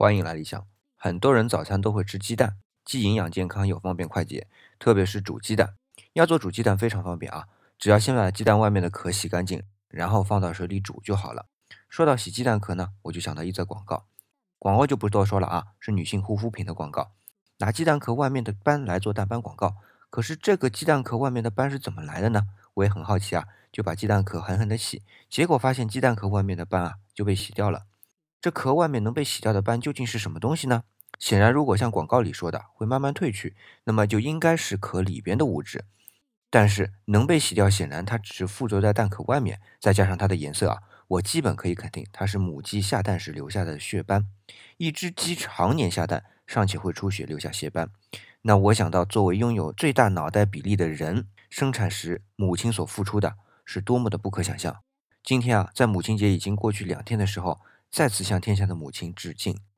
欢迎来理想。很多人早餐都会吃鸡蛋，既营养健康又方便快捷，特别是煮鸡蛋。要做煮鸡蛋非常方便啊，只要先把鸡蛋外面的壳洗干净，然后放到水里煮就好了。说到洗鸡蛋壳呢，我就想到一则广告，广告就不多说了啊，是女性护肤品的广告，拿鸡蛋壳外面的斑来做淡斑广告。可是这个鸡蛋壳外面的斑是怎么来的呢？我也很好奇啊，就把鸡蛋壳狠狠的洗，结果发现鸡蛋壳外面的斑啊就被洗掉了。这壳外面能被洗掉的斑究竟是什么东西呢？显然，如果像广告里说的会慢慢褪去，那么就应该是壳里边的物质。但是能被洗掉，显然它只是附着在蛋壳外面，再加上它的颜色啊，我基本可以肯定它是母鸡下蛋时留下的血斑。一只鸡常年下蛋，尚且会出血留下血斑，那我想到作为拥有最大脑袋比例的人，生产时母亲所付出的是多么的不可想象。今天啊，在母亲节已经过去两天的时候。再次向天下的母亲致敬。